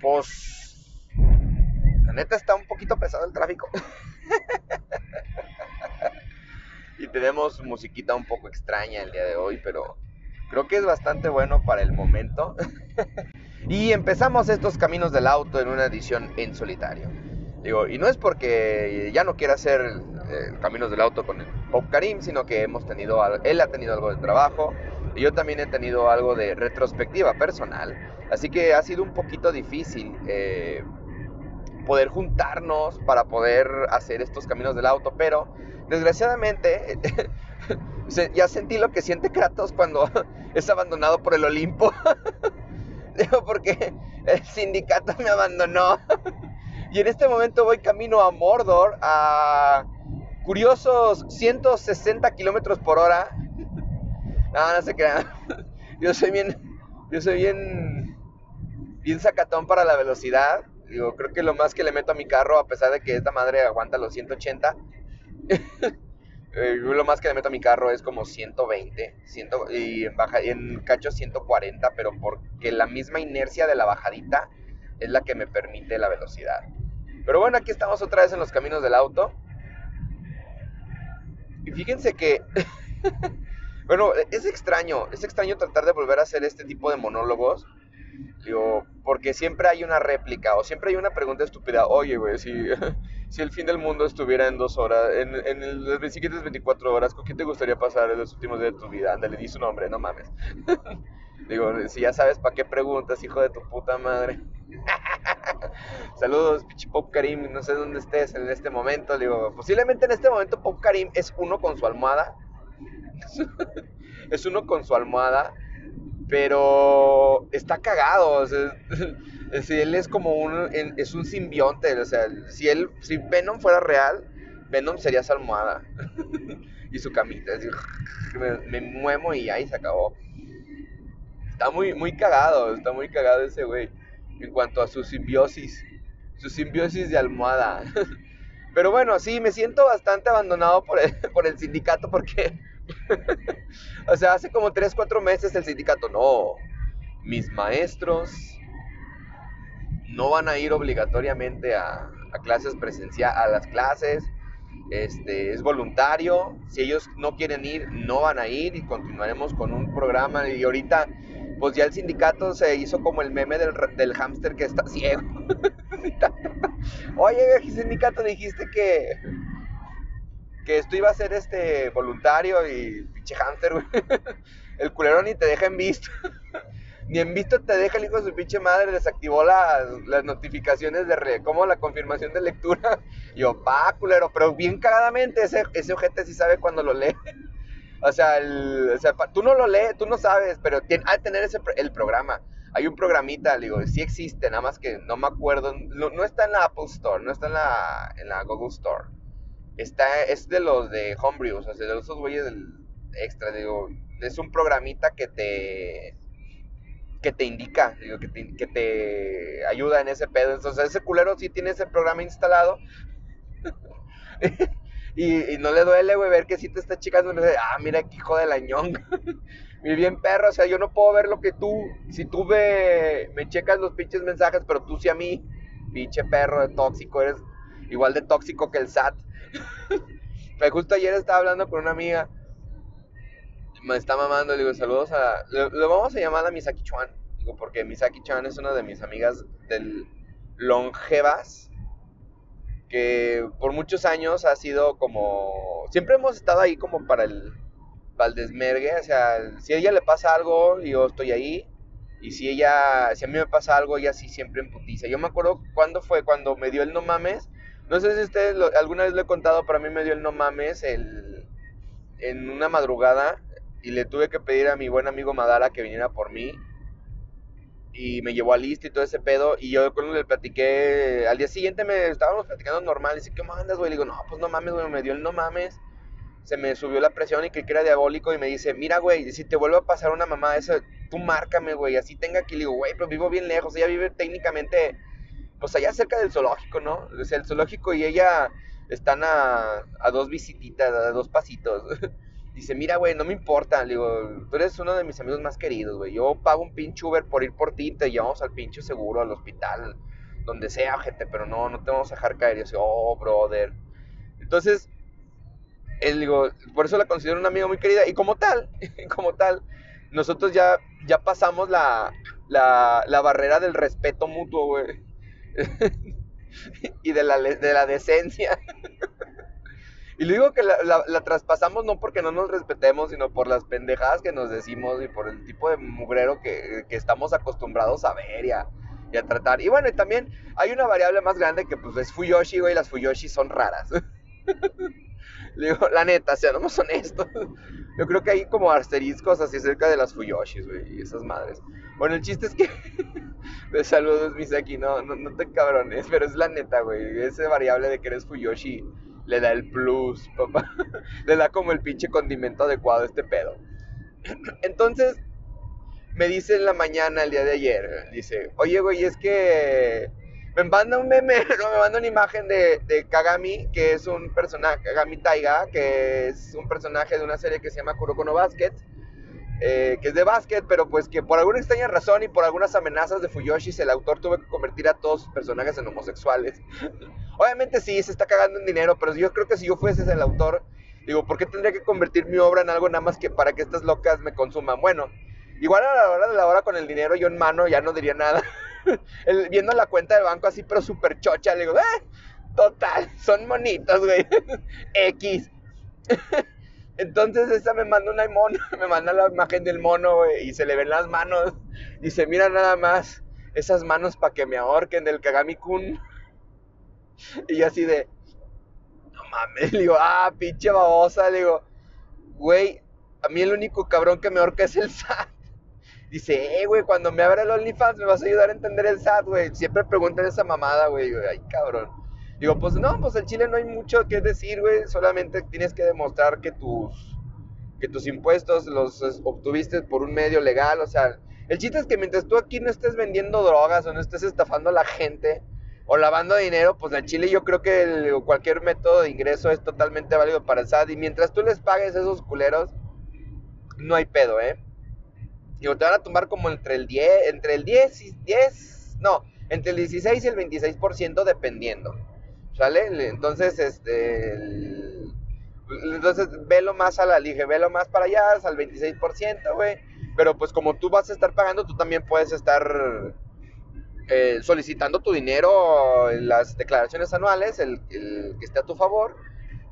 Pues, la neta está un poquito pesado el tráfico. y tenemos musiquita un poco extraña el día de hoy, pero creo que es bastante bueno para el momento. y empezamos estos caminos del auto en una edición en solitario. Y no es porque ya no quiera hacer eh, caminos del auto con el Pop Karim, sino que hemos tenido, él ha tenido algo de trabajo yo también he tenido algo de retrospectiva personal. Así que ha sido un poquito difícil eh, poder juntarnos para poder hacer estos caminos del auto, pero desgraciadamente ya sentí lo que siente Kratos cuando es abandonado por el Olimpo. Digo, porque el sindicato me abandonó. Y en este momento voy camino a Mordor a curiosos 160 kilómetros por hora. No, no se crean. Yo soy bien, yo soy bien, bien sacatón para la velocidad. Digo, creo que lo más que le meto a mi carro, a pesar de que esta madre aguanta los 180, eh, lo más que le meto a mi carro es como 120 y en, baja, en cacho 140, pero porque la misma inercia de la bajadita es la que me permite la velocidad. Pero bueno, aquí estamos otra vez en los caminos del auto. Y fíjense que, bueno, es extraño, es extraño tratar de volver a hacer este tipo de monólogos. Digo, porque siempre hay una réplica o siempre hay una pregunta estúpida. Oye, güey, si, si el fin del mundo estuviera en dos horas, en, en las siguientes 24 horas, ¿con quién te gustaría pasar los últimos días de tu vida? Ándale, di su nombre, no mames. Digo, si ya sabes para qué preguntas, hijo de tu puta madre. Saludos, pichi Pop Karim. No sé dónde estés en este momento. Digo, posiblemente en este momento Pop Karim es uno con su almohada. es uno con su almohada. Pero está cagado. O él es como un. Es un simbionte. O sea, si él. Venom fuera real, Venom sería su almohada. y su camita. me, me muevo y ahí se acabó. Está muy, muy cagado. Está muy cagado ese güey en cuanto a su simbiosis, su simbiosis de almohada. Pero bueno, sí, me siento bastante abandonado por el, por el sindicato porque, o sea, hace como 3, 4 meses el sindicato, no, mis maestros no van a ir obligatoriamente a, clases presenciales, a las clases, este, es voluntario, si ellos no quieren ir, no van a ir y continuaremos con un programa y ahorita pues ya el sindicato se hizo como el meme del, del hámster que está ciego. Oye, sindicato, dijiste que que esto iba a ser este voluntario y pinche hámster, güey. El culero ni te deja en visto. ni en visto te deja el hijo de su pinche madre, desactivó las, las notificaciones de re, como la confirmación de lectura. Y yo, pa, culero, pero bien cagadamente ese, ese ojete sí sabe cuando lo lee. O sea, el, tú no lo lees, tú no sabes, pero tiene, que tener ese, el programa. Hay un programita, digo, sí existe, nada más que no me acuerdo. No, está en la Apple Store, no está en la, en la Google Store. Está, es de los de Homebrew, o sea, de esos güeyes del extra, digo. Es un programita que te que te indica, que te, que te ayuda en ese pedo. Entonces, ese culero sí tiene ese programa instalado. Y, no le duele, güey, ver que si te está chicando. ah, mira qué hijo de la ñonga. Mi bien perro, o sea, yo no puedo ver lo que tú. Si tú me, me checas los pinches mensajes, pero tú sí a mí, pinche perro de tóxico, eres igual de tóxico que el SAT. Justo ayer estaba hablando con una amiga. Me está mamando, le digo, saludos a. Le, vamos a llamar a Misaki Chuan. Digo, porque Misaki Chuan es una de mis amigas del Longevas que por muchos años ha sido como, siempre hemos estado ahí como para el, para desmergue, o sea, si a ella le pasa algo, yo estoy ahí, y si ella, si a mí me pasa algo, ella sí siempre emputiza. Yo me acuerdo cuando fue, cuando me dio el no mames, no sé si ustedes alguna vez lo he contado, pero a mí me dio el no mames en una madrugada, y le tuve que pedir a mi buen amigo Madara que viniera por mí, y me llevó a lista y todo ese pedo. Y yo cuando le platiqué, al día siguiente me estábamos platicando normal. Dice, ¿qué mandas, güey? Le digo, no, pues no mames, güey, me dio el no mames. Se me subió la presión y que era diabólico. Y me dice, mira, güey, si te vuelve a pasar una mamá esa, tú márcame, güey, así tenga que. Le digo, güey, pero vivo bien lejos. Ella vive técnicamente, pues allá cerca del zoológico, ¿no? O sea, el zoológico y ella están a, a dos visititas, a dos pasitos. Dice, mira, güey, no me importa. Le digo, tú eres uno de mis amigos más queridos, güey. Yo pago un pinche Uber por ir por ti, te llevamos al pinche seguro, al hospital, donde sea, gente, pero no, no te vamos a dejar caer. Y yo dice, oh, brother. Entonces, él, digo, por eso la considero una amiga muy querida. Y como tal, como tal, nosotros ya, ya pasamos la, la, la barrera del respeto mutuo, güey. y de la, de la decencia. Y le digo que la, traspasamos no porque no nos respetemos, sino por las pendejadas que nos decimos y por el tipo de mugrero que, estamos acostumbrados a ver y a, tratar. Y bueno, y también hay una variable más grande que pues es Fuyoshi, güey, las Fuyoshi son raras. le digo, la neta, seamos honestos. Yo creo que hay como asteriscos así cerca de las Fuyoshis, güey, y esas madres. Bueno, el chiste es que... de saludos, Misaki, no, no, no te cabrones, pero es la neta, güey. Ese variable de que eres Fuyoshi le da el plus, papá. le da como el pinche condimento adecuado a este pedo. Entonces, me dice en la mañana, el día de ayer, dice, oye, güey, es que me manda un meme, no, me manda una imagen de, de, Kagami, que es un personaje, Kagami Taiga, que es un personaje de una serie que se llama Kuroko no Basket, eh, que es de básquet, pero pues que por alguna extraña razón y por algunas amenazas de Fuyoshi, el autor tuvo que convertir a todos sus personajes en homosexuales. Obviamente sí, se está cagando en dinero, pero yo creo que si yo fuese el autor, digo, ¿por qué tendría que convertir mi obra en algo nada más que para que estas locas me consuman? Bueno, igual a la hora de la hora con el dinero yo en mano ya no diría nada. viendo la cuenta del banco así, pero súper chocha, le digo, ¡eh! Total, son monitos, güey. X. Entonces esa me manda una mono, me manda la imagen del mono, güey, y se le ven las manos. Dice, mira nada más, esas manos para que me ahorquen del Kagami-kun. Y yo así de, no mames, le digo, ah, pinche babosa, le digo, güey, a mí el único cabrón que me ahorca es el SAT. Dice, eh, güey, cuando me abra el OnlyFans me vas a ayudar a entender el SAT, güey. Siempre preguntan esa mamada, güey. Ay, cabrón. Digo, pues no, pues en Chile no hay mucho que decir, güey. Solamente tienes que demostrar que tus, que tus impuestos los obtuviste por un medio legal. O sea, el chiste es que mientras tú aquí no estés vendiendo drogas o no estés estafando a la gente o lavando dinero, pues en Chile yo creo que cualquier método de ingreso es totalmente válido para el SAT. Y mientras tú les pagues a esos culeros, no hay pedo, ¿eh? Digo, te van a tumbar como entre el 10, entre el 10 y 10, no, entre el 16 y el 26% dependiendo. ¿Sale? Entonces, este. entonces, velo más a la lige, velo más para allá, al 26%, güey. Pero pues como tú vas a estar pagando, tú también puedes estar eh, solicitando tu dinero en las declaraciones anuales, el, que esté a tu favor,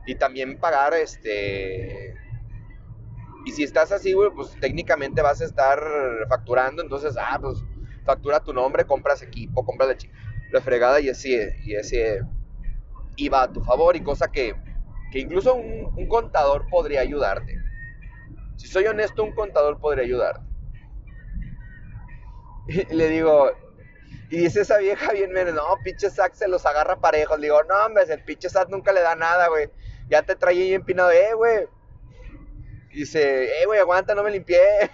y también pagar este. Y si estás así, güey, pues técnicamente vas a estar facturando, entonces, ah, pues factura tu nombre, compras equipo, compras la, fregada y así, y ese iba a tu favor y cosa que, que incluso un, contador podría ayudarte. Si soy honesto, un contador podría ayudarte. Y le digo, y dice esa vieja bien menos, no, pinche Zack se los agarra parejos. Le digo, no, hombre, el pinche Zack nunca le da nada, güey. Ya te traía empinado, eh, güey. Dice, eh, güey, aguanta, no me limpié.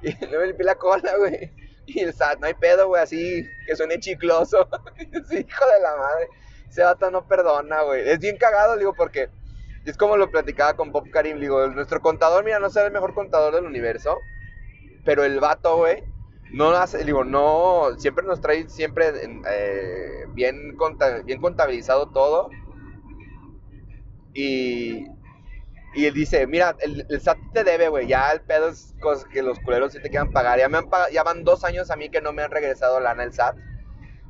y, no me limpié la cola, güey. Y el SAT, no hay pedo, güey, así que suene chicloso. sí, hijo de la madre. Ese vato no perdona, güey. Es bien cagado, digo, porque es como lo platicaba con Bob Karim. Digo, nuestro contador, mira, no es el mejor contador del universo. Pero el vato, güey, no hace, digo, no, siempre nos trae siempre eh, bien, bien contabilizado todo. Y, y él dice, mira, el, SAT te debe, güey. Ya el pedo es cosas que los culeros sí te quieran pagar. Ya, me han ya van dos años a mí que no me han regresado lana el SAT.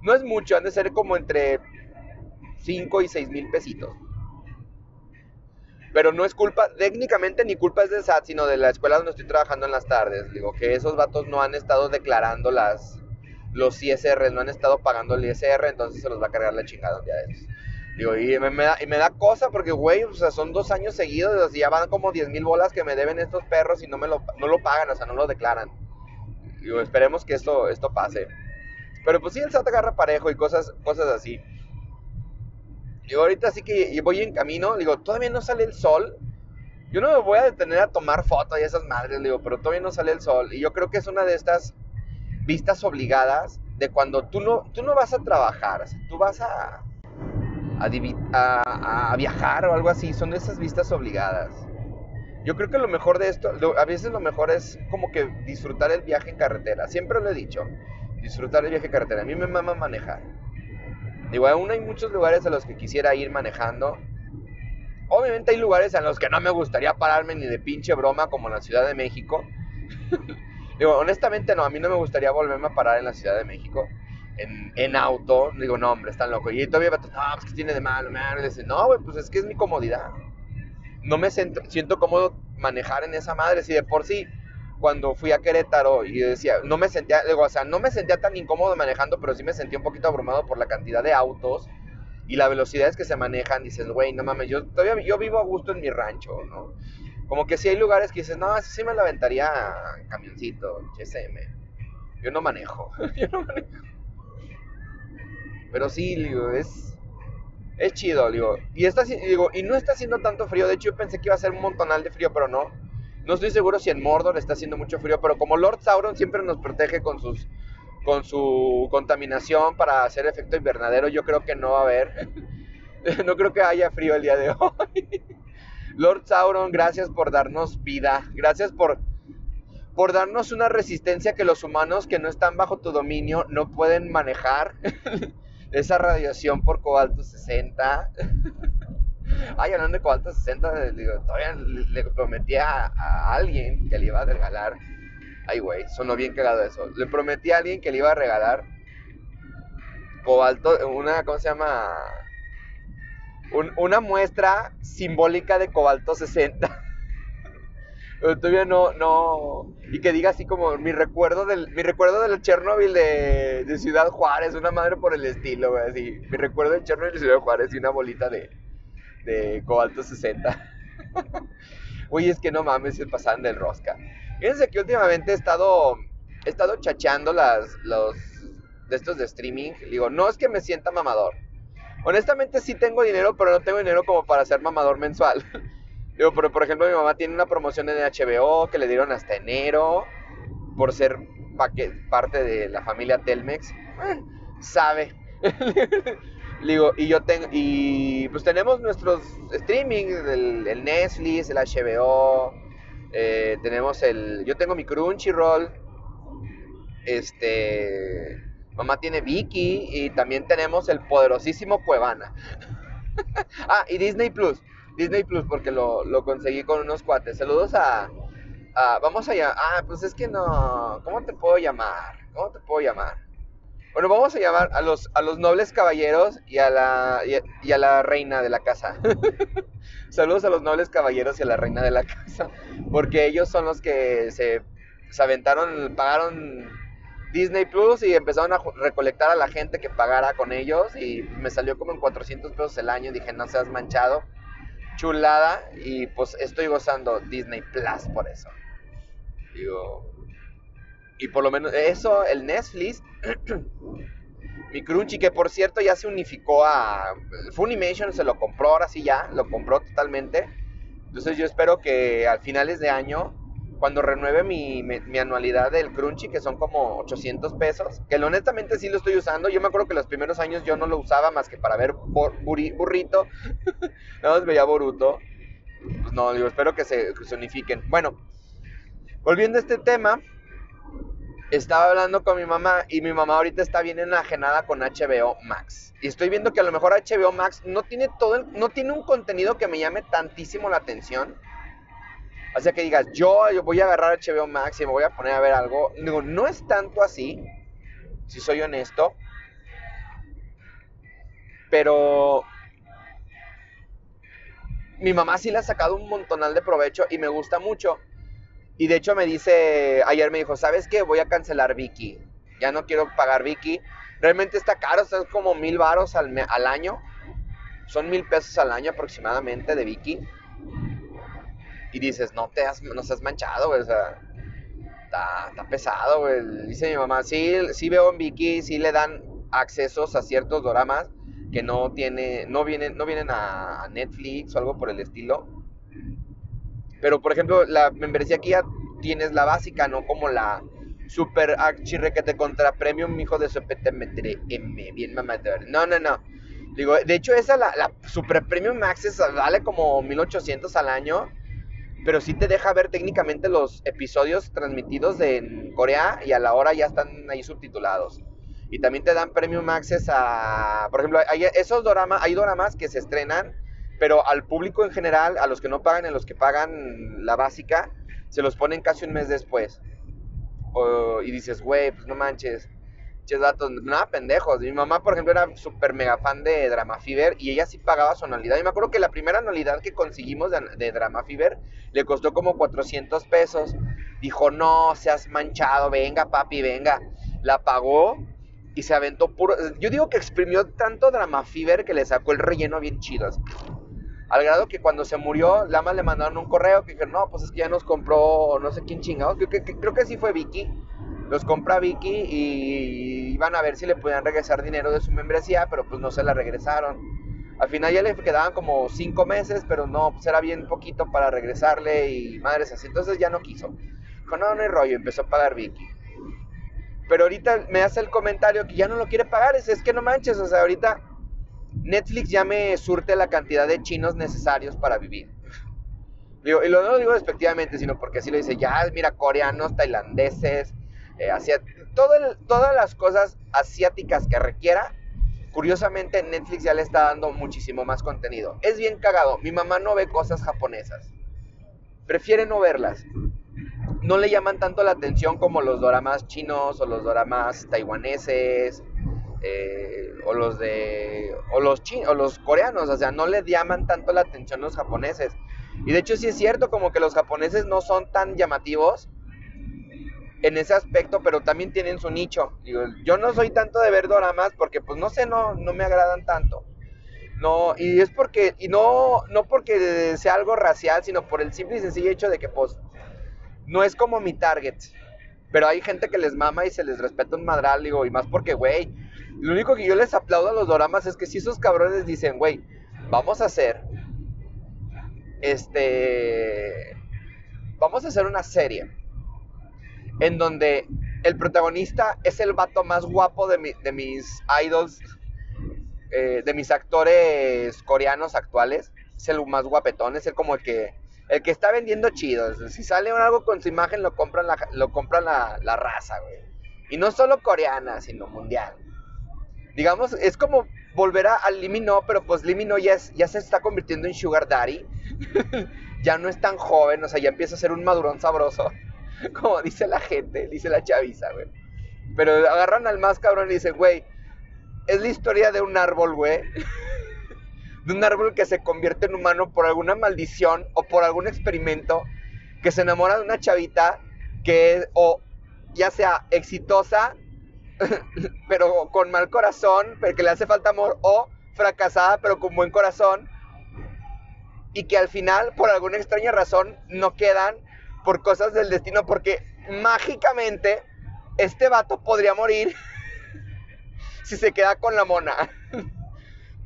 No es mucho, han de ser como entre 5 y 6 mil pesitos. Pero no es culpa, técnicamente ni culpa es del SAT, sino de la escuela donde estoy trabajando en las tardes. Digo que esos vatos no han estado declarando las, los ISR, no han estado pagando el ISR, entonces se los va a cargar la chingada un día de esos. Digo, y me, da, y me da cosa porque, güey, o sea, son dos años seguidos, y ya van como 10 mil bolas que me deben estos perros y no me lo, no lo pagan, o sea, no lo declaran. Digo, esperemos que esto, esto pase. Pero pues sí, el SAT agarra parejo y cosas, cosas así. Digo, ahorita sí que voy en camino, digo, todavía no sale el sol. Yo no me voy a detener a tomar fotos y esas madres, digo, pero todavía no sale el sol. Y yo creo que es una de estas vistas obligadas de cuando tú no, tú no vas a trabajar, tú vas a, a, viajar o algo así. Son esas vistas obligadas. Yo creo que lo mejor de esto, a veces lo mejor es como que disfrutar el viaje en carretera. Siempre lo he dicho, disfrutar el viaje en carretera. A mí me mama manejar. Digo, aún hay muchos lugares a los que quisiera ir manejando. Obviamente hay lugares en los que no me gustaría pararme ni de pinche broma como la Ciudad de México. Digo, honestamente no, a mí no me gustaría volverme a parar en la Ciudad de México en, auto, digo, no, hombre, están locos. Y todavía, no, pues, ¿qué tiene de malo? dice, no, güey, pues es que es mi comodidad. No me siento, siento cómodo manejar en esa madre. Si de por sí, cuando fui a Querétaro y decía, no me sentía, digo, o sea, no me sentía tan incómodo manejando, pero sí me sentía un poquito abrumado por la cantidad de autos y las velocidades que se manejan. Dices, güey, no mames, yo todavía yo vivo a gusto en mi rancho, ¿no? Como que si hay lugares que dices, no, sí me la aventaría camioncito, HSM. Yo no manejo, yo no manejo. Pero sí, digo, es, es chido, digo. Y, está, digo, y no está haciendo tanto frío. De hecho, pensé que iba a ser un montonal de frío, pero no. No estoy seguro si en Mordor está haciendo mucho frío, pero como Lord Sauron siempre nos protege con sus con su contaminación para hacer efecto invernadero, yo creo que no va a haber. no creo que haya frío el día de hoy. Lord Sauron, gracias por darnos vida. Gracias por por darnos una resistencia que los humanos que no están bajo tu dominio no pueden manejar. esa radiación por cobalto 60. Ay, hablando de cobalto 60, digo, todavía le, prometí a, alguien que le iba a regalar. Ay, güey, sonó bien cagado eso. Le prometí a alguien que le iba a regalar cobalto, una, ¿cómo se llama? una muestra simbólica de cobalto 60. Todavía no, no, y que diga así como mi recuerdo del, mi recuerdo del Chernobyl de, Ciudad Juárez, una madre por el estilo, güey, así, mi recuerdo del Chernobyl de Ciudad Juárez y una bolita de, de cobalto 60. Uy, es que no mames, se pasan del rosca. Fíjense que últimamente he estado, he estado chacheando las, los, de estos de streaming, digo, no es que me sienta mamador, Honestamente sí tengo dinero, pero no tengo dinero como para ser mamador mensual. Digo, pero por ejemplo, mi mamá tiene una promoción en HBO que le dieron hasta enero por ser parte de la familia Telmex. sabe. Digo, y yo tengo, y pues tenemos nuestros streaming, el, Netflix, el HBO, eh, tenemos el, yo tengo mi Crunchyroll, este, mamá tiene Vicky y también tenemos el poderosísimo Cuevana. ah, y Disney Plus. Disney Plus porque lo, lo conseguí con unos cuates. Saludos a, Vamos a. Ah, pues es que no... ¿Cómo te puedo llamar? ¿Cómo te puedo llamar? Bueno, vamos a llamar a los, a los nobles caballeros y a, la, y a, la reina de la casa. Saludos a los nobles caballeros y a la reina de la casa. Porque ellos son los que se, se aventaron, pagaron Disney Plus y empezaron a recolectar a la gente que pagara con ellos. Y me salió como en 400 pesos el año. Dije, no seas manchado chulada y pues estoy gozando Disney Plus por eso. Digo, y por lo menos eso, el Netflix, mi Crunchy, que por cierto ya se unificó a Funimation, se lo compró, ahora sí ya, lo compró totalmente. Entonces yo espero que al finales de año cuando renueve mi, anualidad del Crunchy, que son como 800 pesos, que honestamente sí lo estoy usando. Yo me acuerdo que los primeros años yo no lo usaba más que para ver burrito. Nada más veía Boruto. Pues no, digo, espero que se, que unifiquen. Bueno, volviendo a este tema, estaba hablando con mi mamá y mi mamá ahorita está bien enajenada con HBO Max. Y estoy viendo que a lo mejor HBO Max no tiene todo el, no tiene un contenido que me llame tantísimo la atención o sea que digas, yo, voy a agarrar HBO Max y me voy a poner a ver algo. Digo, no es tanto así, si soy honesto. Pero mi mamá sí le ha sacado un montonal de provecho y me gusta mucho. Y de hecho me dice, ayer me dijo, ¿sabes qué? Voy a cancelar Vicky. Ya no quiero pagar Vicky. Realmente está caro, es como mil varos al, al año. Son mil pesos al año aproximadamente de Vicky y dices, no te has, no seas manchado, güey, o sea, está, pesado, güey. Dice mi mamá, sí, sí veo en Vicky, sí le dan accesos a ciertos doramas que no tiene, no vienen, no vienen a, Netflix o algo por el estilo. Pero, por ejemplo, la membresía aquí ya tienes la básica, no como la super archirre que te contra premium, hijo de su M, bien mamá. No, no, no. Digo, de hecho, esa, la, la Super Premium Access vale como 1800 al año, pero sí te deja ver técnicamente los episodios transmitidos en Corea y a la hora ya están ahí subtitulados. Y también te dan Premium Access a, por ejemplo, hay esos doramas, hay doramas que se estrenan, pero al público en general, a los que no pagan, a los que pagan la básica, se los ponen casi un mes después. y dices, güey, pues no manches Ches datos, nada pendejos. Mi mamá, por ejemplo, era súper mega fan de Drama Fever y ella sí pagaba su anualidad. Y me acuerdo que la primera anualidad que conseguimos de, Drama Fever le costó como 400 pesos. Dijo, no, seas manchado, venga papi, venga. La pagó y se aventó puro... Yo digo que exprimió tanto Drama Fever que le sacó el relleno bien chido. Al grado que cuando se murió, Lama le mandaron un correo que dijeron, no, pues es que ya nos compró no sé quién chingado. Creo que, creo que sí fue Vicky los compra Vicky y iban a ver si le podían regresar dinero de su membresía, pero pues no se la regresaron. Al final ya le quedaban como cinco meses, pero no, pues era bien poquito para regresarle y madres así. Entonces ya no quiso. Dijo, no, no hay rollo, empezó a pagar Vicky. Pero ahorita me hace el comentario que ya no lo quiere pagar. Es, es que no manches, o sea, ahorita Netflix ya me surte la cantidad de chinos necesarios para vivir. y lo, no lo digo despectivamente, sino porque así lo dice, ya, mira, coreanos, tailandeses, eh, todas las cosas asiáticas que requiera, curiosamente Netflix ya le está dando muchísimo más contenido. Es bien cagado, mi mamá no ve cosas japonesas, prefiere no verlas. No le llaman tanto la atención como los doramas chinos o los doramas taiwaneses eh, o los de o los o los coreanos, o sea, no le llaman tanto la atención los japoneses. Y de hecho sí es cierto como que los japoneses no son tan llamativos en ese aspecto, pero también tienen su nicho. yo no soy tanto de ver doramas porque, pues, no sé, no, no me agradan tanto. No, y es porque, y no, no porque sea algo racial, sino por el simple y sencillo hecho de que, pues, no es como mi target. Pero hay gente que les mama y se les respeta un madral, digo, y más porque, güey, lo único que yo les aplaudo a los doramas es que si esos cabrones dicen, güey, vamos a hacer, este, vamos a hacer una serie en donde el protagonista es el vato más guapo de, mis idols, eh, de mis actores coreanos actuales. Es el más guapetón, es el como el que, el que está vendiendo chido. Si sale algo con su imagen, lo compran la, lo compran la, raza, güey. Y no solo coreana, sino mundial. Digamos, es como volver a, Limino, pero pues Limino ya, ya se está convirtiendo en Sugar Daddy. ya no es tan joven, o sea, ya empieza a ser un madurón sabroso. como dice la gente, dice la chaviza, güey. Pero agarran al más cabrón y dicen, güey, es la historia de un árbol, güey. De un árbol que se convierte en humano por alguna maldición o por algún experimento, que se enamora de una chavita que es, o ya sea exitosa, pero con mal corazón, pero que le hace falta amor, o fracasada, pero con buen corazón, y que al final, por alguna extraña razón, no quedan por cosas del destino, porque mágicamente este vato podría morir si se queda con la mona.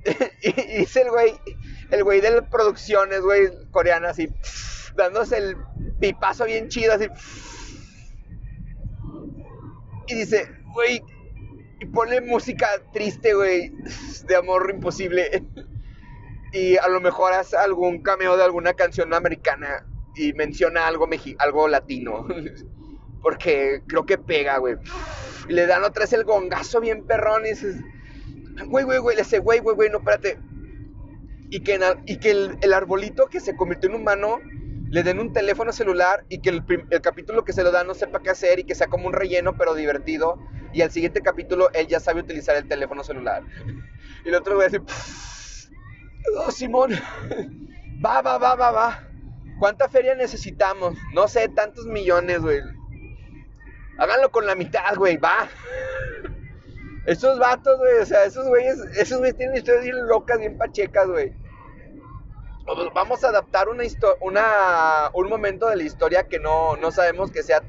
y, dice el güey, el güey de producciones, güey, coreanas, así, dándose el pipazo bien chido, así. Y dice, güey, y pone música triste, güey, de amor imposible. y a lo mejor hace algún cameo de alguna canción americana y menciona algo, algo latino. Porque creo que pega, güey. Y le dan otra vez el gongazo bien perrón y güey, güey, güey, le dice, güey, güey, güey, no, espérate. Y que, y que el, arbolito que se convirtió en humano le den un teléfono celular y que el, el, capítulo que se lo da no sepa qué hacer y que sea como un relleno pero divertido. Y al siguiente capítulo él ya sabe utilizar el teléfono celular. Y el otro güey decir, oh, Simón, va, va, va, va, va. ¿Cuánta feria necesitamos? No sé, tantos millones, güey. Háganlo con la mitad, güey, va. Esos vatos, güey, o sea, esos güeyes, esos güeyes tienen historias bien locas, bien pachecas, güey. Vamos a adaptar una, una un momento de la historia que no, no sabemos que sea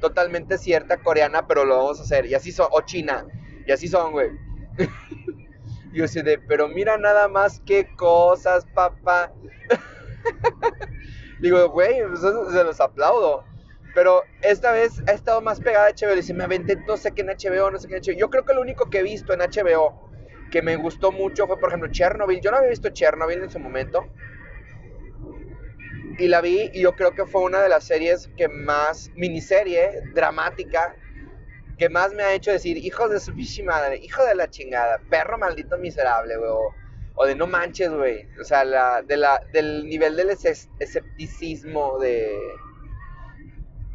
totalmente cierta coreana, pero lo vamos a hacer. Y así son, o china, y así son, güey. y yo sé de, pero mira nada más qué cosas, papá. Digo, güey, pues, se los aplaudo. Pero esta vez ha estado más pegada a HBO. Dice, me aventé no sé qué en HBO, no sé qué en HBO. Yo creo que lo único que he visto en HBO que me gustó mucho fue, por ejemplo, Chernobyl. Yo no había visto Chernobyl en su momento. Y la vi y yo creo que fue una de las series que más, miniserie, dramática, que más me ha hecho decir, hijos de su madre, hijo de la chingada, perro maldito miserable, güey. O, de no manches, güey. O sea, la, de la, del nivel del escepticismo de,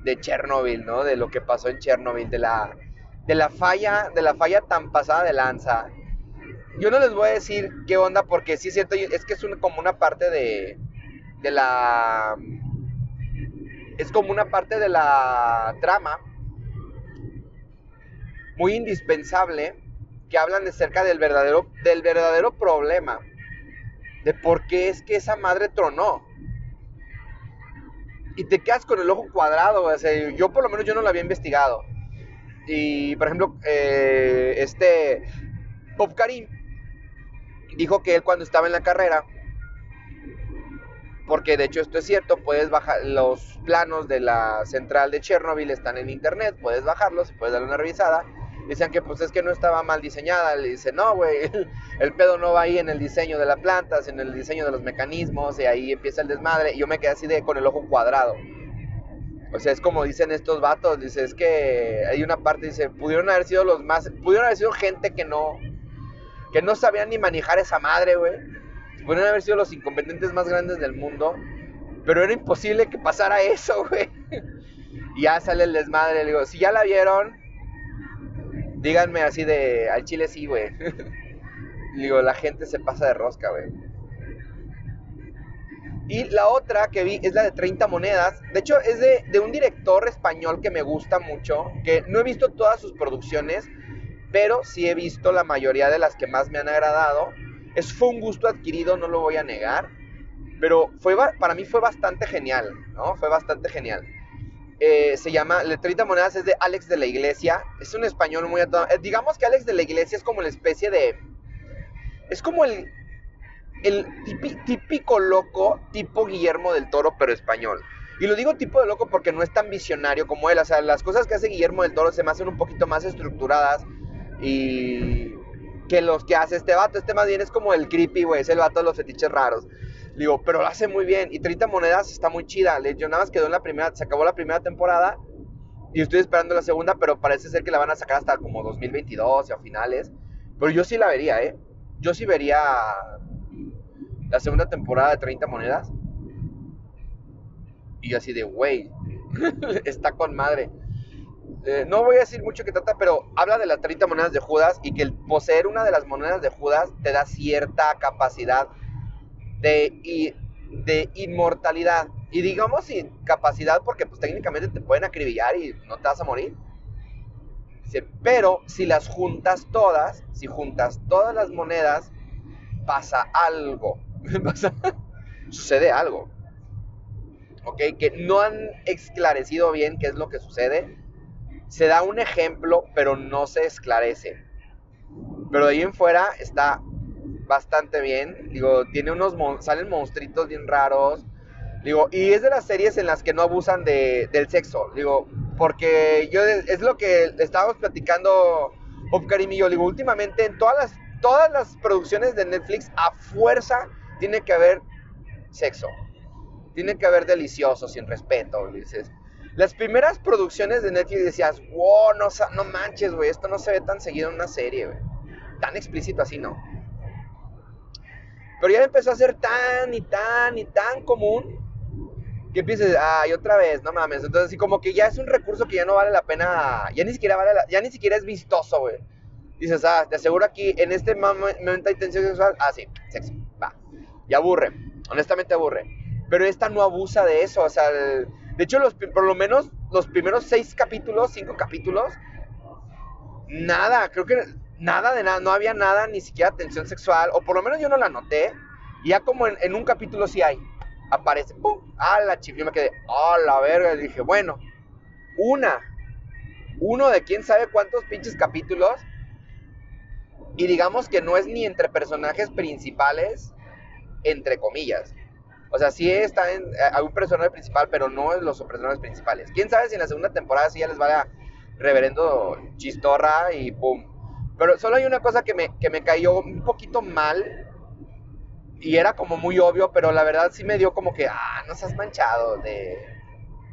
de Chernobyl, ¿no? De lo que pasó en Chernobyl, de la, de la falla, de la falla tan pasada de lanza. Yo no les voy a decir qué onda porque sí es cierto, es que es como una parte de, de la... Es como una parte de la trama muy indispensable que hablan de cerca del verdadero, del verdadero problema, de por qué es que esa madre tronó. Y te quedas con el ojo cuadrado, o sea, yo por lo menos yo no lo había investigado. Y por ejemplo, eh, este Bob Karim dijo que él cuando estaba en la carrera, porque de hecho esto es cierto, puedes bajar los planos de la central de Chernobyl están en internet, puedes bajarlos, puedes darle una revisada. Decían que pues es que no estaba mal diseñada. Le dice, no, güey, el, pedo no va ahí en el diseño de la planta, sino en el diseño de los mecanismos, y ahí empieza el desmadre. Y yo me quedé así de con el ojo cuadrado. O sea, es como dicen estos vatos, dice, es que hay una parte, dice, pudieron haber sido los más, pudieron haber sido gente que no, que no sabían ni manejar esa madre, güey. Pudieron haber sido los incompetentes más grandes del mundo, pero era imposible que pasara eso, güey. Y ya sale el desmadre, le digo, si ya la vieron, díganme así de, al chile sí, güey. digo, la gente se pasa de rosca, güey. Y la otra que vi es la de 30 monedas. De hecho, es de, de, un director español que me gusta mucho, que no he visto todas sus producciones, pero sí he visto la mayoría de las que más me han agradado. Es, fue un gusto adquirido, no lo voy a negar, pero fue, para mí fue bastante genial, ¿no? Fue bastante genial. Eh, se llama, Le 30 monedas es de Alex de la Iglesia, es un español muy... Eh, digamos que Alex de la Iglesia es como la especie de... Es como el, el típico loco, tipo Guillermo del Toro, pero español. Y lo digo tipo de loco porque no es tan visionario como él. O sea, las cosas que hace Guillermo del Toro se me hacen un poquito más estructuradas, y que los que hace este vato, este más bien es como el creepy, güey, es el vato de los fetiches raros. Digo, pero lo hace muy bien. Y 30 monedas está muy chida. Yo nada más quedó en la primera, se acabó la primera temporada. Y estoy esperando la segunda, pero parece ser que la van a sacar hasta como 2022 o a finales. Pero yo sí la vería, ¿eh? Yo sí vería la segunda temporada de 30 monedas. Y así de, güey, está con madre. Eh, no voy a decir mucho que trata, pero habla de las 30 monedas de Judas y que el poseer una de las monedas de Judas te da cierta capacidad de, de inmortalidad. Y digamos capacidad porque pues técnicamente te pueden acribillar y no te vas a morir. pero si las juntas todas, si juntas todas las monedas, pasa algo. sucede algo. ¿Ok? Que no han esclarecido bien qué es lo que sucede se da un ejemplo, pero no se esclarece. Pero de ahí en fuera está bastante bien. Digo, tiene unos salen monstruitos bien raros. Digo, y es de las series en las que no abusan de, del sexo. Digo, porque yo es lo que estábamos platicando Karim y yo. Digo, últimamente en todas las, todas las producciones de Netflix, a fuerza tiene que haber sexo. Tiene que haber delicioso, sin respeto. Dices, las primeras producciones de Netflix decías, wow, no, no manches, güey, esto no se ve tan seguido en una serie, güey. Tan explícito así, no. Pero ya empezó a ser tan y tan y tan común que empieces, ay, otra vez, no mames. Entonces, así como que ya es un recurso que ya no vale la pena, ya ni siquiera vale ya ni siquiera es vistoso, güey. Dices, ah, te aseguro aquí, en este momento hay tensión sexual, ah, sí, sexo, va. Y aburre, honestamente aburre. Pero esta no abusa de eso, o sea, de hecho, los, por lo menos los primeros seis capítulos, cinco capítulos, nada, creo que nada de nada, no había nada, ni siquiera tensión sexual, o por lo menos yo no la noté. Y ya como en, un capítulo sí hay, aparece, ¡pum! ¡Ah, la chip! Yo me quedé, ¡ah, la verga! Y dije, bueno, una, uno de quién sabe cuántos pinches capítulos. Y digamos que no es ni entre personajes principales, entre comillas. O sea, sí está en, hay eh, un personaje principal, pero no es los personajes principales. ¿Quién sabe si en la segunda temporada sí ya les va a reverendo chistorra y pum? Pero solo hay una cosa que me, que me cayó un poquito mal. Y era como muy obvio, pero la verdad sí me dio como que, ah, no seas manchado de,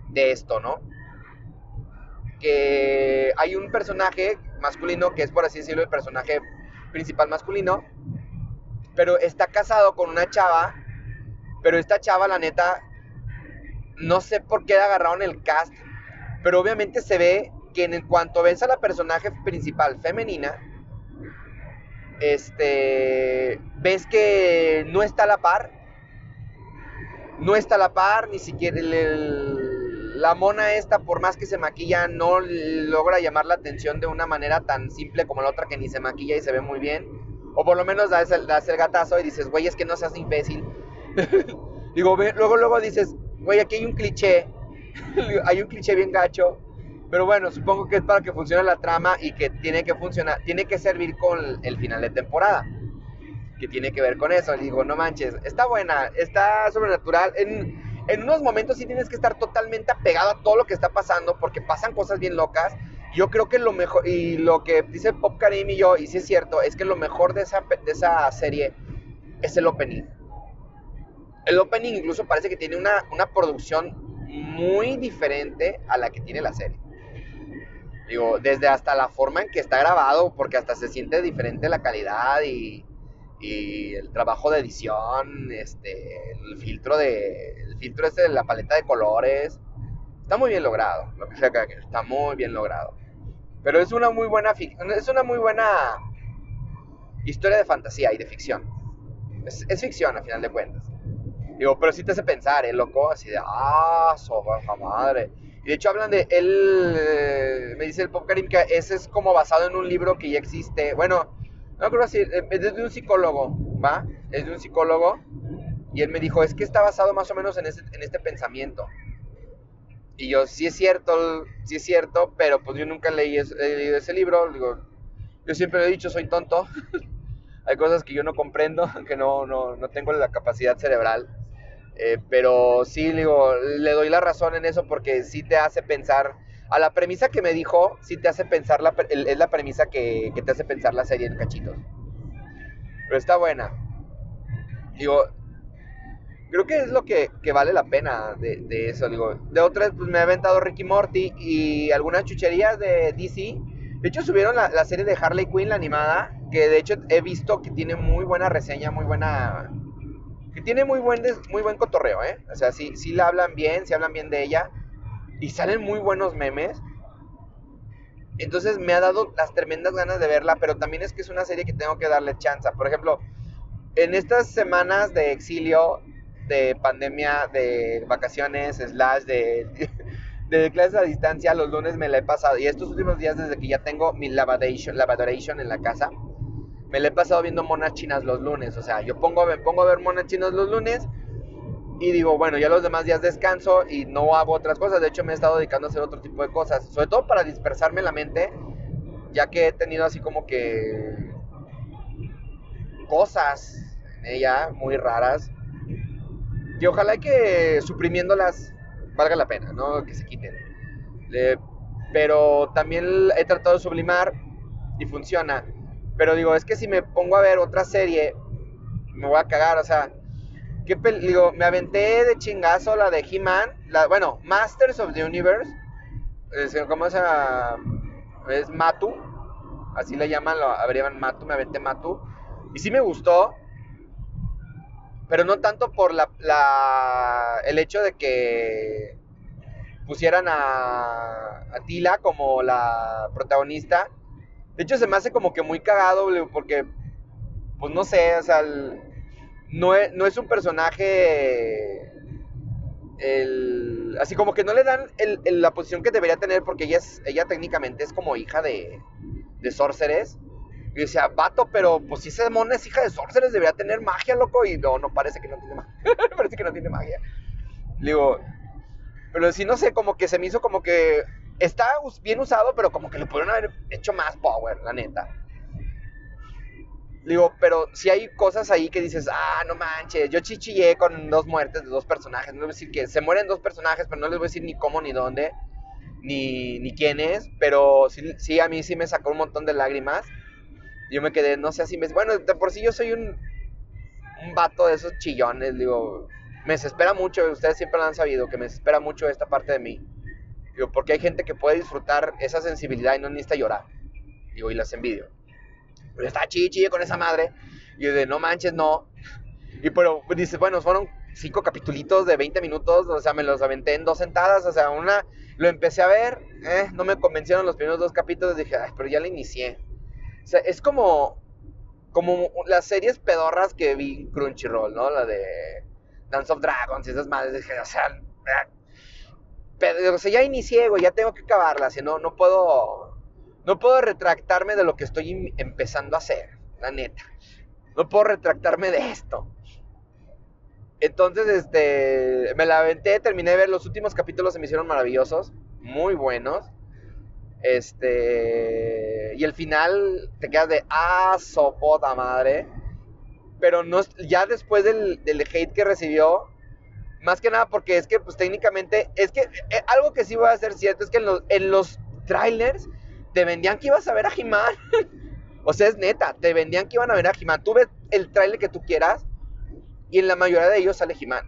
de esto, ¿no? Que hay un personaje masculino que es, por así decirlo, el personaje principal masculino, pero está casado con una chava, pero esta chava, la neta, no sé por qué agarraron el cast, pero obviamente se ve que en cuanto ves a la personaje principal femenina, este, ves que no está a la par, no está a la par, ni siquiera la mona esta, por más que se maquilla, no logra llamar la atención de una manera tan simple como la otra que ni se maquilla y se ve muy bien. O por lo menos das el, das el gatazo y dices, güey, es que no seas imbécil. Digo, luego, luego dices, güey, aquí hay un cliché. hay un cliché bien gacho. Pero bueno, supongo que es para que funcione la trama y que tiene que funcionar, tiene que servir con el final de temporada. Que tiene que ver con eso. digo, no manches, está buena, está sobrenatural. En, en unos momentos sí tienes que estar totalmente apegado a todo lo que está pasando porque pasan cosas bien locas. Yo creo que lo mejor, y lo que dice Pop Karim y yo, y sí es cierto, es que lo mejor de esa, de esa serie es el opening. El opening incluso parece que tiene una, una producción muy diferente a la que tiene la serie. Digo, desde hasta la forma en que está grabado, porque hasta se siente diferente la calidad y, el trabajo de edición, este, el filtro de, el filtro este de la paleta de colores, está muy bien logrado, lo que sea que está muy bien logrado. Pero es una muy buena, es una muy buena historia de fantasía y de ficción. Es, es ficción a final de cuentas. Digo, pero sí te hace pensar, ¿eh, loco? Así de, ah, soja madre. Y de hecho hablan de él, eh, me dice el Pop Karim que ese es como basado en un libro que ya existe. Bueno, no creo así, eh, es de un psicólogo, ¿va? Es de un psicólogo. Y él me dijo, es que está basado más o menos en, este pensamiento. Y yo, sí es cierto, sí es cierto, pero pues yo nunca leí leído ese libro. Digo, yo siempre he dicho, soy tonto. Hay cosas que yo no comprendo, que no, no, no tengo la capacidad cerebral eh, pero sí, le doy la razón en eso porque sí te hace pensar. A la premisa que me dijo, sí te hace pensar, es la premisa que, te hace pensar la serie en cachitos. Pero está buena. Digo, creo que es lo que, vale la pena de, eso. Digo, de otras, pues me ha aventado Ricky Morty y algunas chucherías de DC. De hecho, subieron la, la serie de Harley Quinn, la animada, que de hecho he visto que tiene muy buena reseña, muy buena tiene muy buen, muy buen cotorreo, ¿eh? O sea, sí, sí la hablan bien, sí hablan bien de ella. Y salen muy buenos memes. Entonces me ha dado las tremendas ganas de verla, pero también es que es una serie que tengo que darle chance. Por ejemplo, en estas semanas de exilio, de pandemia, de vacaciones, slash, de, de clases a distancia, los lunes me la he pasado. Y estos últimos días, desde que ya tengo mi lavadoration en la casa, me la he pasado viendo monas chinas los lunes. O sea, yo pongo, me pongo a ver monas chinas los lunes y digo, bueno, ya los demás días descanso y no hago otras cosas. De hecho, me he estado dedicando a hacer otro tipo de cosas. Sobre todo para dispersarme la mente, ya que he tenido así como que cosas en ella muy raras. Y ojalá que suprimiéndolas valga la pena, ¿no? Que se quiten. pero también he tratado de sublimar y funciona pero digo, es que si me pongo a ver otra serie, me voy a cagar, o sea, ¿qué digo, me aventé de chingazo la de He-Man, la, bueno, Masters of the Universe, ¿cómo se? Es Matu, así le llaman, lo abrevian Matu, me aventé Matu, y sí me gustó, pero no tanto por la, la el hecho de que pusieran a, a Tila como la protagonista, de hecho, se me hace como que muy cagado, porque, pues no sé, o sea, no, es, un personaje. así como que no le dan la posición que debería tener, porque ella, técnicamente es como hija de, de Sorceres. Y decía, vato, pero pues si esa mona es hija de Sorceres, debería tener magia, loco. Y no, no parece que no tiene magia. parece que no tiene magia. Digo, pero si no sé, como que se me hizo como que está bien usado, pero como que le pudieron haber hecho más power, la neta. Digo, pero si hay cosas ahí que dices, ah, no manches, yo chichillé con dos muertes de dos personajes. No voy a decir que se mueren dos personajes, pero no les voy a decir ni cómo ni dónde, ni, ni quién es. Pero sí, sí, a mí sí me sacó un montón de lágrimas. Yo me quedé, no sé, así me... Bueno, de por sí yo soy un, un vato de esos chillones, digo, me desespera mucho, ustedes siempre lo han sabido, que me desespera mucho esta parte de mí. Digo, porque hay gente que puede disfrutar esa sensibilidad y no necesita llorar. Digo, y las envidio. Pero está chichi con esa madre. Y de, no manches, no. Y pero dices, bueno, fueron cinco capitulitos de 20 minutos, o sea, me los aventé en dos sentadas, o sea, una, lo empecé a ver, eh, no me convencieron los primeros dos capítulos, dije, ay, pero ya la inicié. O sea, es como, como las series pedorras que vi en Crunchyroll, ¿no? La de Dance of Dragons y esas madres, dije, o sea, pero, o ya inicié, ya tengo que acabarla, si no, no puedo, no puedo retractarme de lo que estoy empezando a hacer, la neta. No puedo retractarme de esto. Entonces, este, me la aventé, terminé de ver los últimos capítulos, se me hicieron maravillosos, muy buenos. Este, y el final te quedas de, ah, sopota madre. Pero no, ya después del, del hate que recibió, más que nada porque es que, pues técnicamente, es que eh, algo que sí voy a hacer cierto es que en los, en los trailers te vendían que ibas a ver a He-Man. o sea, es neta, te vendían que iban a ver a He-Man. Tú ves el trailer que tú quieras y en la mayoría de ellos sale He-Man.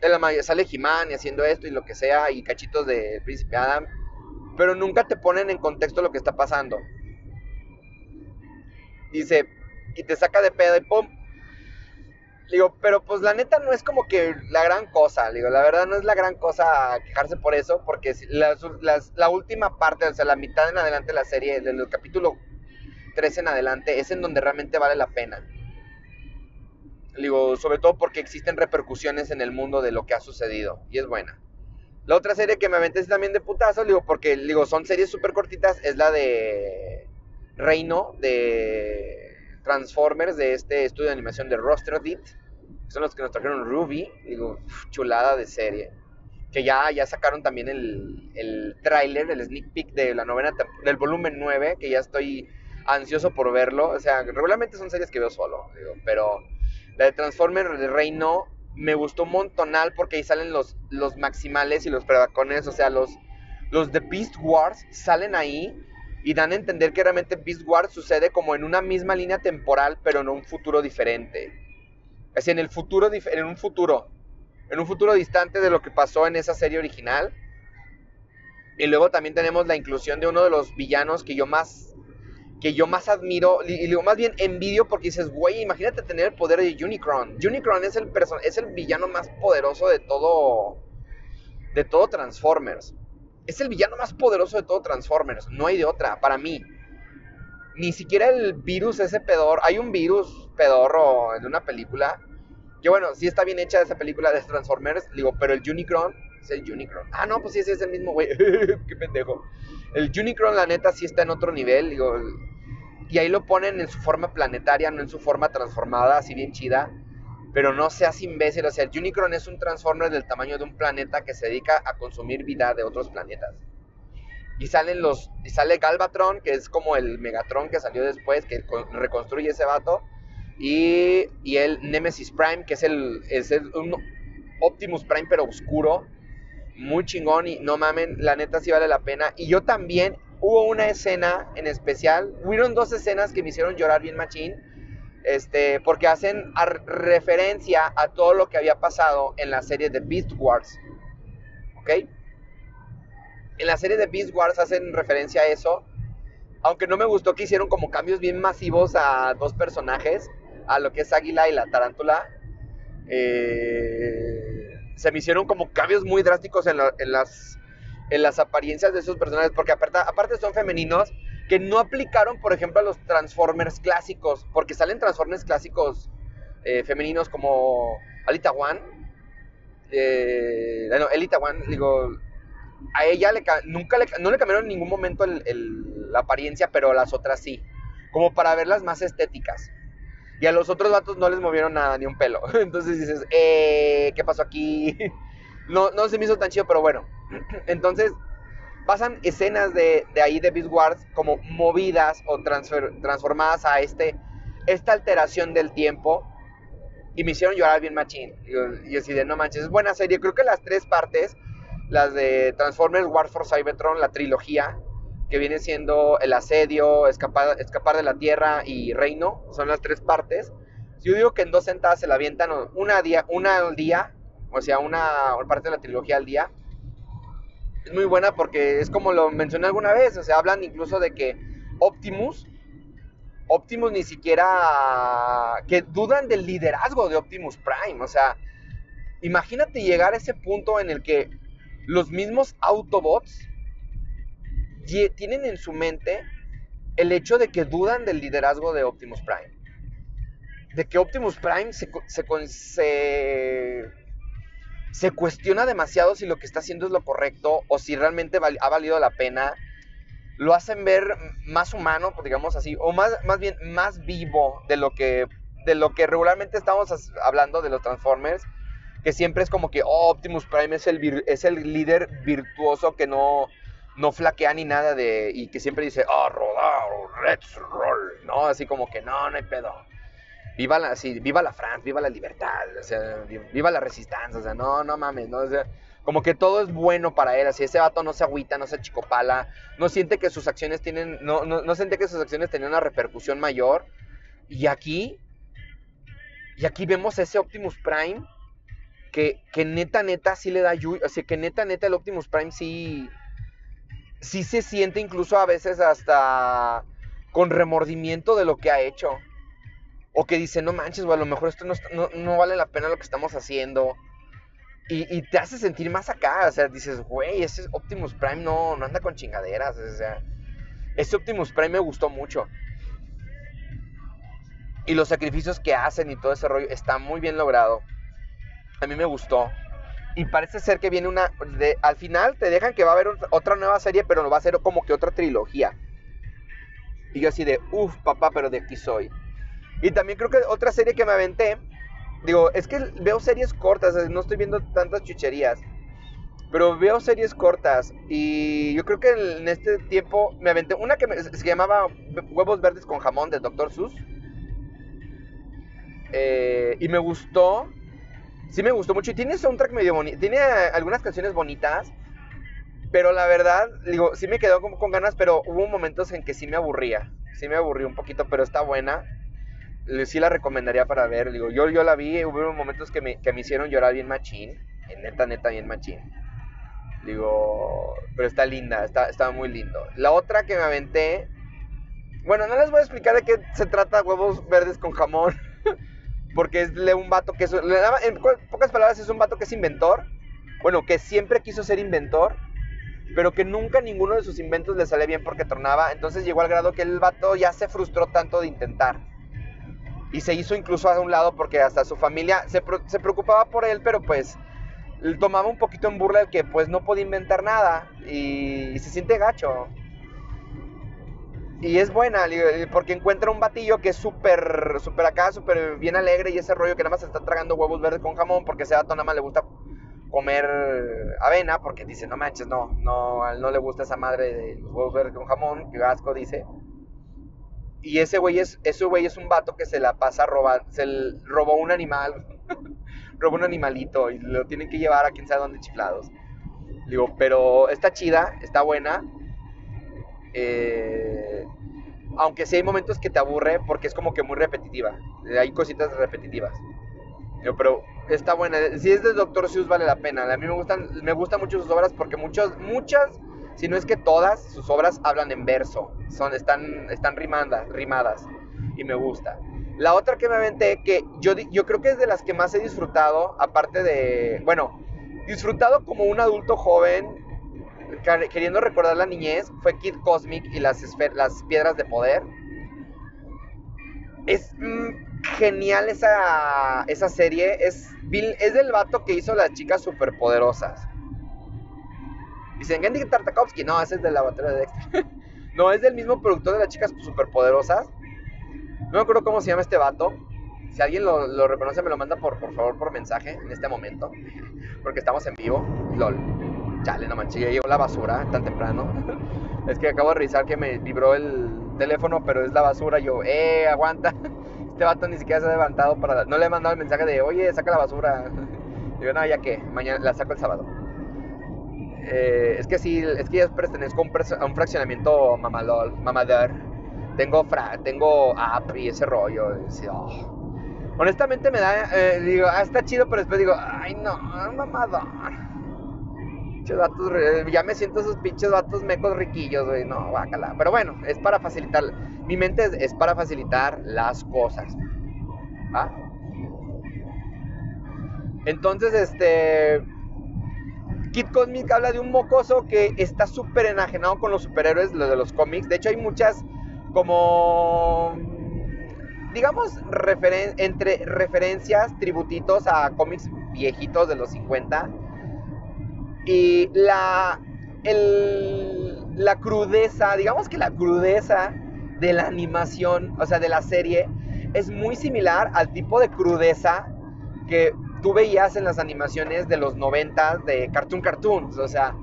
En la mayoría sale He-Man y haciendo esto y lo que sea y cachitos de Príncipe Adam. Pero nunca te ponen en contexto lo que está pasando. Dice, y te saca de pedo y pum. Digo, pero pues la neta no es como que la gran cosa. Digo, la verdad no es la gran cosa quejarse por eso, porque la última parte, o sea, la mitad en adelante de la serie, del capítulo 3 en adelante, es en donde realmente vale la pena. Digo, sobre todo porque existen repercusiones en el mundo de lo que ha sucedido. Y es buena. La otra serie que me aventé también de putazo, digo, porque digo, son series súper cortitas, es la de Reino, de Transformers, de este estudio de animación de Rostrodit. Son los que nos trajeron Ruby, digo, chulada de serie. Que ya, ya sacaron también el, el tráiler, el sneak peek de la novena, del volumen 9, que ya estoy ansioso por verlo. O sea, regularmente son series que veo solo, digo, pero la de Transformers de Reino me gustó un montonal porque ahí salen los, los maximales y los predacones, o sea, los, los de Beast Wars salen ahí y dan a entender que realmente Beast Wars sucede como en una misma línea temporal, pero en un futuro diferente. Así en el futuro, en un futuro, en un futuro distante de lo que pasó en esa serie original. Y luego también tenemos la inclusión de uno de los villanos que yo más que yo más admiro, y digo más bien envidio porque dices, güey, imagínate tener el poder de Unicron. Unicron es el, es el villano más poderoso de todo, de todo Transformers. Es el villano más poderoso de todo Transformers, no hay de otra, para mí. Ni siquiera el virus ese pedor, hay un virus pedorro en una película, que bueno, sí está bien hecha esa película de Transformers, digo, pero el Unicron, es el Unicron. Ah, no, pues sí, ese es el mismo, güey, qué pendejo. El Unicron, la neta, sí está en otro nivel, digo, y ahí lo ponen en su forma planetaria, no en su forma transformada, así bien chida. Pero no seas imbécil, o sea, el Unicron es un transformer del tamaño de un planeta que se dedica a consumir vida de otros planetas. Y salen los y sale Galvatron, que es como el Megatron que salió después, que reconstruye ese vato. Y, y el Nemesis Prime, que es el, es el un Optimus Prime pero oscuro. Muy chingón y no mamen, la neta sí vale la pena. Y yo también hubo una escena en especial, hubieron dos escenas que me hicieron llorar bien machín, este, porque hacen referencia a todo lo que había pasado en la serie de Beast Wars. ¿Ok? En la serie de Beast Wars hacen referencia a eso, aunque no me gustó que hicieron como cambios bien masivos a dos personajes, a lo que es Águila y la Tarántula. Eh, se me hicieron como cambios muy drásticos en, en las en las apariencias de esos personajes, porque aparte, aparte son femeninos que no aplicaron, por ejemplo, a los Transformers clásicos, porque salen Transformers clásicos eh, femeninos como Alita One. Eh, no, Elita One, digo, a ella le, nunca le, no le cambiaron en ningún momento la apariencia, pero a las otras sí, como para verlas más estéticas. Y a los otros vatos no les movieron nada, ni un pelo. Entonces dices, eh, ¿qué pasó aquí? No, no se me hizo tan chido, pero bueno. Entonces, pasan escenas de, ahí de Beast Wars como movidas o transformadas a este, esta alteración del tiempo. Y me hicieron llorar bien machín. Y así de, no manches, es buena serie. Creo que las tres partes, las de Transformers, War for Cybertron, la trilogía, que viene siendo el asedio, escapar, escapar de la tierra y reino, son las tres partes. Yo digo que en dos sentadas se la avientan una, día, una al día, o sea, una parte de la trilogía al día. Es muy buena porque es como lo mencioné alguna vez, o sea, hablan incluso de que Optimus, Optimus ni siquiera, que dudan del liderazgo de Optimus Prime, o sea, imagínate llegar a ese punto en el que los mismos Autobots tienen en su mente el hecho de que dudan del liderazgo de Optimus Prime. De que Optimus Prime se, se, cuestiona demasiado si lo que está haciendo es lo correcto o si realmente ha valido la pena. Lo hacen ver más humano, digamos así, o más, más bien más vivo de lo que, de lo que regularmente estamos hablando de los Transformers que siempre es como que oh, Optimus Prime es el, es el líder virtuoso que no, no flaquea ni nada de. y que siempre dice, oh, rodar, let's roll, ¿no? Así como que no, no hay pedo. Viva la, sí, viva la France, viva la libertad, o sea, viva la resistencia, o sea, no, no mames, ¿no? O como que todo es bueno para él, así ese vato no se agüita, no se chicopala, no siente que sus acciones tienen, no, no, no siente que sus acciones tienen una repercusión mayor. Y aquí, y aquí vemos ese Optimus Prime que, que neta, neta sí le da o sea, que neta, neta el Optimus Prime sí, sí se siente incluso a veces hasta con remordimiento de lo que ha hecho. O que dice, no manches, o a lo mejor esto no, vale la pena lo que estamos haciendo. Y, te hace sentir más acá, o sea, dices, güey, ese Optimus Prime no, no anda con chingaderas, o sea, ese Optimus Prime me gustó mucho. Y los sacrificios que hacen y todo ese rollo está muy bien logrado. A mí me gustó. Y parece ser que viene una. De, al final te dejan que va a haber otra nueva serie, pero no va a ser como que otra trilogía. Y yo así de, uff, papá, pero de aquí soy. Y también creo que otra serie que me aventé. Digo, es que veo series cortas, no estoy viendo tantas chucherías. Pero veo series cortas. Y yo creo que en este tiempo me aventé una que se llamaba Huevos Verdes con Jamón de Dr. Sus. Eh, y me gustó sí me gustó mucho. Y tiene soundtrack medio bonito. Tiene algunas canciones bonitas. Pero la verdad, digo, sí me quedó con ganas, pero hubo momentos en que sí me aburría. Sí me aburrí un poquito, pero está buena. Sí la recomendaría para ver. Digo, yo, yo la vi, hubo momentos que me, que me hicieron llorar bien machín. En neta, neta, bien machín. Digo, pero está linda, está, está muy lindo. La otra que me aventé. Bueno, no les voy a explicar de qué se trata huevos verdes con jamón. Porque es un vato que es, en pocas palabras es un vato que es inventor. Bueno, que siempre quiso ser inventor, pero que nunca ninguno de sus inventos le sale bien porque tornaba. Entonces llegó al grado que el vato ya se frustró tanto de intentar. Y se hizo incluso a un lado porque hasta su familia se, se preocupaba por él, pero pues tomaba un poquito en burla el que pues no podía inventar nada y se siente gacho. Y es buena, porque encuentra un batillo que es súper, súper acá, súper bien alegre y ese rollo que nada más está tragando huevos verdes con jamón porque ese vato nada más le gusta comer avena porque dice, no manches, no, no, no le gusta esa madre de los huevos verdes con jamón, que asco dice. Y ese güey es, ese güey es un vato que se la pasa robando, se robó un animal, robó un animalito y lo tienen que llevar a quien sabe dónde chiflados. Digo, pero está chida, está buena eh, aunque sí hay momentos que te aburre porque es como que muy repetitiva. Hay cositas repetitivas. Pero está buena. Si es de Dr. Seuss vale la pena. A mí me gustan, me gustan mucho sus obras porque muchas, muchas, si no es que todas, sus obras hablan en verso. Son, están, están rimadas, rimadas. Y me gusta. La otra que me aventé, que yo, yo creo que es de las que más he disfrutado, aparte de, bueno, disfrutado como un adulto joven queriendo recordar la niñez, fue Kid Cosmic y las, las piedras de poder. Es mm, genial esa, esa serie. Es, es del vato que hizo las chicas superpoderosas. Dicen, Gendy Tartakovsky. No, ese es de la batería de Dexter. no, es del mismo productor de las chicas superpoderosas. No me acuerdo cómo se llama este vato. Si alguien lo, lo reconoce, me lo manda por, por favor por mensaje en este momento. Porque estamos en vivo. LOL. Chale, no manches, ya llegó la basura tan temprano. es que acabo de revisar que me vibró el teléfono, pero es la basura. Yo, eh, aguanta. Este vato ni siquiera se ha levantado para. No le he mandado el mensaje de, oye, saca la basura. Digo, no, ya que, mañana la saco el sábado. Eh, es que sí, es que yo pertenezco a un, fraccionamiento mamalol, mamador. Tengo, fra, tengo app y ese rollo. Oh. Honestamente me da, eh, digo, ah, está chido, pero después digo, ay no, mamador. Ya me siento esos pinches vatos mecos riquillos, güey, no, guácala. Pero bueno, es para facilitar, mi mente es, para facilitar las cosas. ¿Ah? Entonces, este. Kid Cosmic habla de un mocoso que está súper enajenado con los superhéroes, de los cómics. De hecho, hay muchas como. Digamos, entre referencias, tributitos a cómics viejitos de los 50. Y la. la crudeza, digamos que la crudeza de la animación, o sea, de la serie, es muy similar al tipo de crudeza que tú veías en las animaciones de los 90 de Cartoon Cartoons, o sea...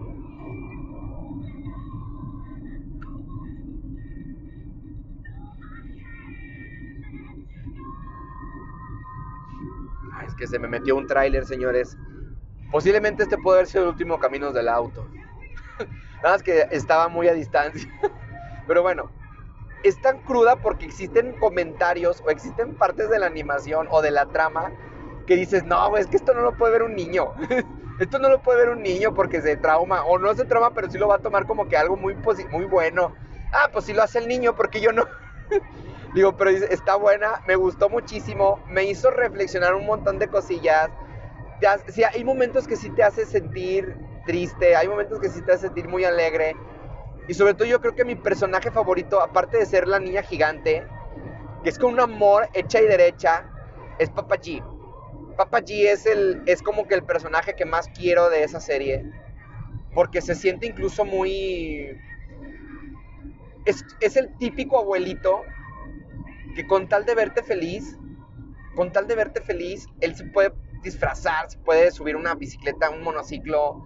es que se me metió un tráiler, señores. Posiblemente este puede haber sido el último Caminos del Auto. Nada más que estaba muy a distancia. Pero bueno, es tan cruda porque existen comentarios o existen partes de la animación o de la trama que dices, no, es que esto no lo puede ver un niño. esto no lo puede ver un niño porque se trauma, o no se trauma, pero sí lo va a tomar como que algo muy, muy bueno. Ah, pues sí lo hace el niño, porque yo no. Digo, pero está buena, me gustó muchísimo, me hizo reflexionar un montón de cosillas. Sí, hay momentos que sí te hace sentir triste, hay momentos que sí te hace sentir muy alegre. Y sobre todo yo creo que mi personaje favorito, aparte de ser la niña gigante, que es con un amor hecha y derecha, es Papa G. Papa G es, el, es como que el personaje que más quiero de esa serie. Porque se siente incluso muy... Es, es el típico abuelito que con tal de verte feliz, con tal de verte feliz, él se puede disfrazar, se puede subir una bicicleta, un monociclo.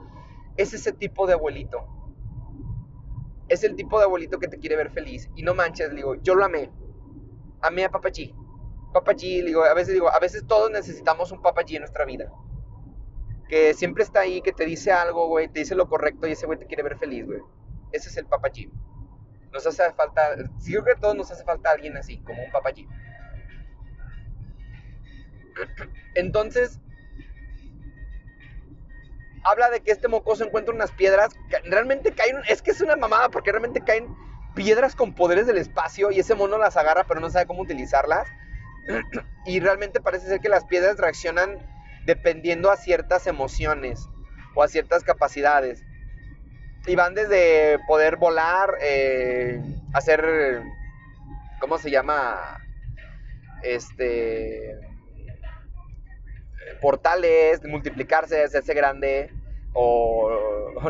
Es ese tipo de abuelito. Es el tipo de abuelito que te quiere ver feliz. Y no manches, digo, yo lo amé. Amé a Papachi. G, digo, a veces digo, a veces todos necesitamos un G en nuestra vida. Que siempre está ahí, que te dice algo, güey, te dice lo correcto y ese güey te quiere ver feliz, güey. Ese es el G. Nos hace falta, sí creo que a todos nos hace falta alguien así, como un G. Entonces, habla de que este mocoso encuentra unas piedras, que realmente caen, es que es una mamada porque realmente caen piedras con poderes del espacio y ese mono las agarra pero no sabe cómo utilizarlas y realmente parece ser que las piedras reaccionan dependiendo a ciertas emociones o a ciertas capacidades. Y van desde poder volar, eh, hacer, ¿cómo se llama? Este, portales, multiplicarse, hacerse grande, o,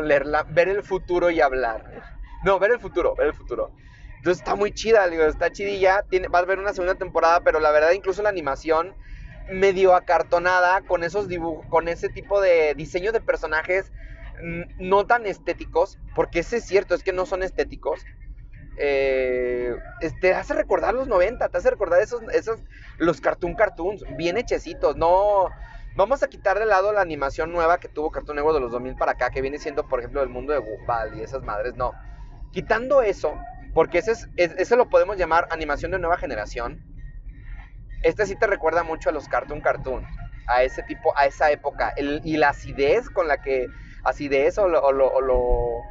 ver el futuro y hablar. No, ver el futuro, ver el futuro. Entonces está muy chida, digo, está chidilla. Tiene, a haber una segunda temporada, pero la verdad, incluso la animación medio acartonada con esos dibujos, con ese tipo de diseño de personajes no tan estéticos, porque ese es cierto, es que no son estéticos. Eh, te hace recordar los 90, te hace recordar esos, esos, los cartoon cartoons, bien hechecitos, no... Vamos a quitar de lado la animación nueva que tuvo Cartoon Network de los 2000 para acá, que viene siendo, por ejemplo, el mundo de Gumball y esas madres, no. Quitando eso, porque ese, es, lo podemos llamar animación de nueva generación. Este sí te recuerda mucho a los Cartoon Cartoon, a ese tipo, a esa época. y la acidez con la que, acidez lo, o lo,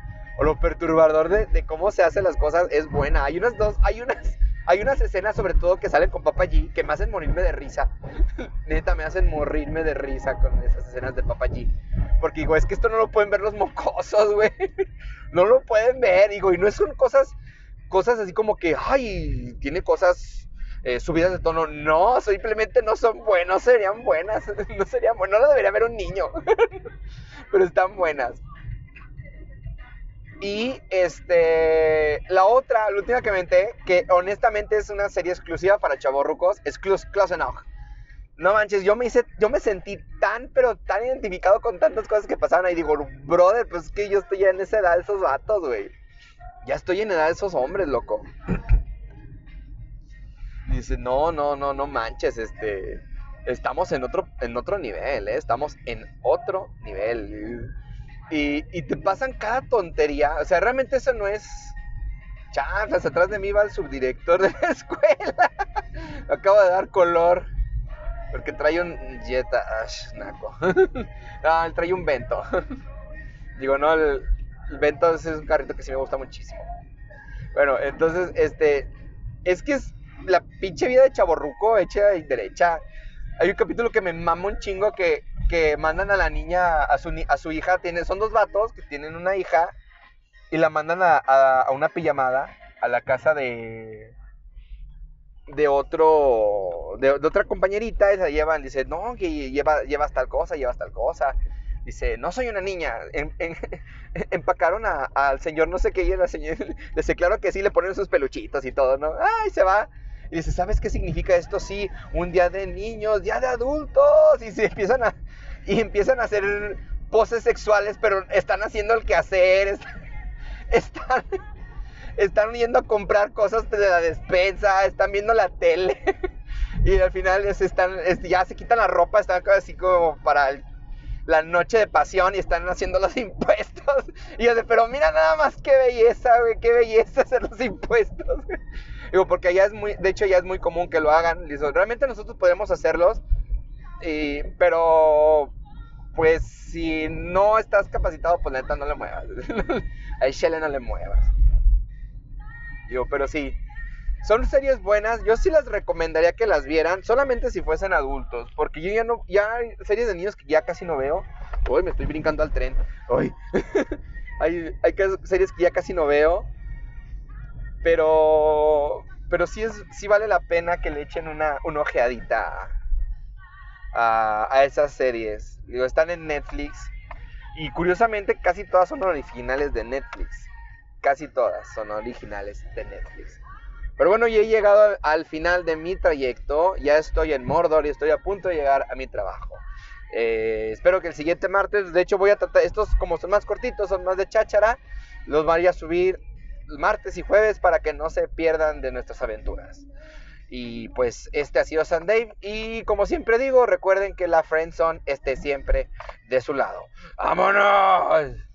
perturbador de, cómo se hacen las cosas es buena. Hay unas dos, hay unas, hay unas escenas sobre todo que salen con Papa G que me hacen morirme de risa. Neta, me hacen morirme de risa con esas escenas de Papa G. Porque digo, es que esto no lo pueden ver los mocosos, güey. No lo pueden ver, digo, y no son cosas cosas así como que, ay, tiene cosas eh, subidas de tono. No, simplemente no son buenas, serían buenas, no serían buenas, no debería haber un niño, pero están buenas. Y este, la otra, la última que menté, que honestamente es una serie exclusiva para chavorrucos, es Enough. No manches, yo me hice, yo me sentí tan, pero tan identificado con tantas cosas que pasaban ahí. Digo, brother, pues que yo estoy ya en esa edad de esos vatos, güey. Ya estoy en edad de esos hombres, loco. Dice, no, no, no, no manches, este. Estamos en otro, en otro nivel, ¿eh? Estamos en otro nivel. Y, te pasan cada tontería. O sea, realmente eso no es. Chanflas, atrás de mí va el subdirector de la escuela. Acaba de dar color. Porque trae un Jetta Ash, naco. no, trae un Vento. Digo, no, el, el Vento es un carrito que sí me gusta muchísimo. Bueno, entonces, este. Es que es la pinche vida de chaborruco hecha y derecha. Hay un capítulo que me mama un chingo que, que mandan a la niña, a su, a su hija, tiene, son dos vatos que tienen una hija y la mandan a, a, una pijamada a la casa de de otro de, de, otra compañerita se llevan dice no que lleva, llevas tal cosa llevas tal cosa dice no soy una niña empacaron al señor no sé qué y la señora dice claro que sí le ponen sus peluchitos y todo no ay se va y dice sabes qué significa esto sí un día de niños día de adultos y se empiezan a y empiezan a hacer poses sexuales pero están haciendo el quehacer están, están están yendo a comprar cosas de la despensa, están viendo la tele. y al final es, están, es, ya se quitan la ropa, están así como para la noche de pasión y están haciendo los impuestos. Y yo de, pero mira nada más qué belleza, güey, qué belleza hacer los impuestos. Digo, porque allá es muy, de hecho ya es muy común que lo hagan. Digo, realmente nosotros podemos hacerlos, y, pero pues si no estás capacitado, pues neta no le muevas. A Shelley no le muevas. Digo, pero sí, son series buenas. Yo sí las recomendaría que las vieran, solamente si fuesen adultos. Porque yo ya no, ya hay series de niños que ya casi no veo. Uy, me estoy brincando al tren. Uy. hay, hay series que ya casi no veo. Pero, pero sí, es, sí vale la pena que le echen una, ojeadita a, a esas series. Están en Netflix. Y curiosamente casi todas son originales de Netflix casi todas son originales de Netflix. Pero bueno, ya he llegado al final de mi trayecto, ya estoy en Mordor y estoy a punto de llegar a mi trabajo. Eh, espero que el siguiente martes, de hecho voy a tratar, estos como son más cortitos, son más de cháchara, los voy a subir martes y jueves para que no se pierdan de nuestras aventuras. Y pues este ha sido San Dave. Y como siempre digo, recuerden que la Friendzone esté siempre de su lado. ¡Vámonos!